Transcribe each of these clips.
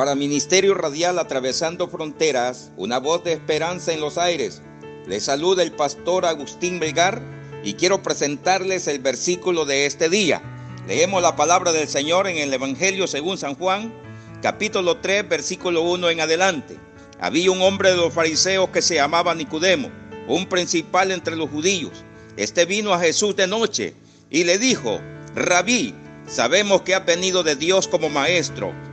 Para Ministerio Radial Atravesando Fronteras, una voz de esperanza en los aires. Les saluda el pastor Agustín Belgar y quiero presentarles el versículo de este día. Leemos la palabra del Señor en el Evangelio según San Juan, capítulo 3, versículo 1 en adelante. Había un hombre de los fariseos que se llamaba Nicodemo, un principal entre los judíos. Este vino a Jesús de noche y le dijo, Rabí, sabemos que has venido de Dios como maestro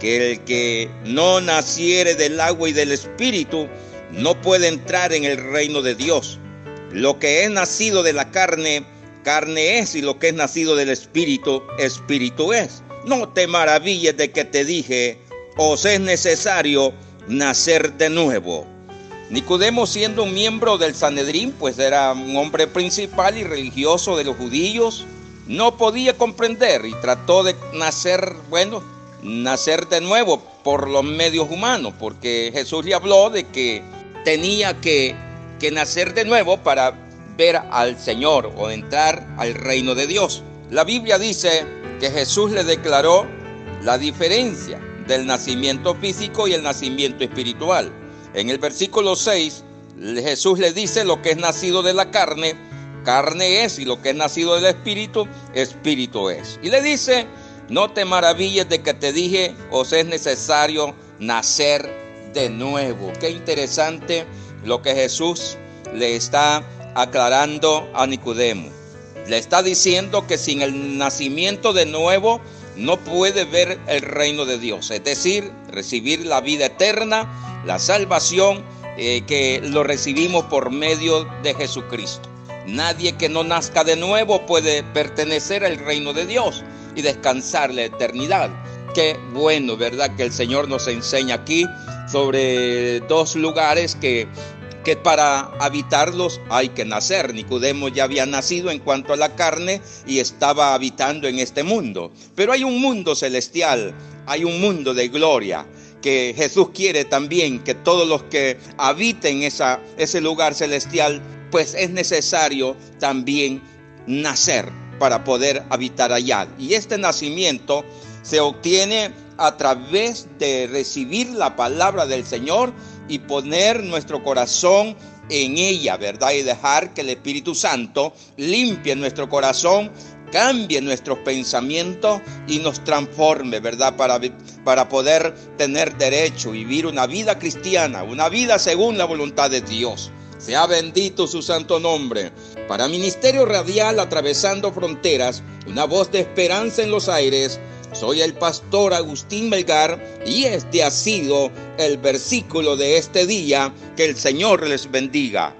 que el que no naciere del agua y del espíritu no puede entrar en el reino de Dios. Lo que es nacido de la carne, carne es, y lo que es nacido del espíritu, espíritu es. No te maravilles de que te dije, os es necesario nacer de nuevo. Nicodemo siendo un miembro del Sanedrín, pues era un hombre principal y religioso de los judíos, no podía comprender y trató de nacer, bueno, nacer de nuevo por los medios humanos, porque Jesús le habló de que tenía que, que nacer de nuevo para ver al Señor o entrar al reino de Dios. La Biblia dice que Jesús le declaró la diferencia del nacimiento físico y el nacimiento espiritual. En el versículo 6, Jesús le dice lo que es nacido de la carne, carne es, y lo que es nacido del espíritu, espíritu es. Y le dice no te maravilles de que te dije, os es necesario nacer de nuevo. Qué interesante lo que Jesús le está aclarando a Nicodemo. Le está diciendo que sin el nacimiento de nuevo no puede ver el reino de Dios, es decir, recibir la vida eterna, la salvación eh, que lo recibimos por medio de Jesucristo. Nadie que no nazca de nuevo puede pertenecer al reino de Dios y descansar la eternidad. Qué bueno, ¿verdad? Que el Señor nos enseña aquí sobre dos lugares que, que para habitarlos hay que nacer. Nicodemo ya había nacido en cuanto a la carne y estaba habitando en este mundo. Pero hay un mundo celestial, hay un mundo de gloria que Jesús quiere también que todos los que habiten esa, ese lugar celestial, pues es necesario también nacer para poder habitar allá. Y este nacimiento se obtiene a través de recibir la palabra del Señor y poner nuestro corazón en ella, ¿verdad? Y dejar que el Espíritu Santo limpie nuestro corazón, cambie nuestros pensamientos y nos transforme, ¿verdad? Para, para poder tener derecho, vivir una vida cristiana, una vida según la voluntad de Dios. Sea bendito su santo nombre. Para Ministerio Radial Atravesando Fronteras, una voz de esperanza en los aires, soy el pastor Agustín Melgar y este ha sido el versículo de este día. Que el Señor les bendiga.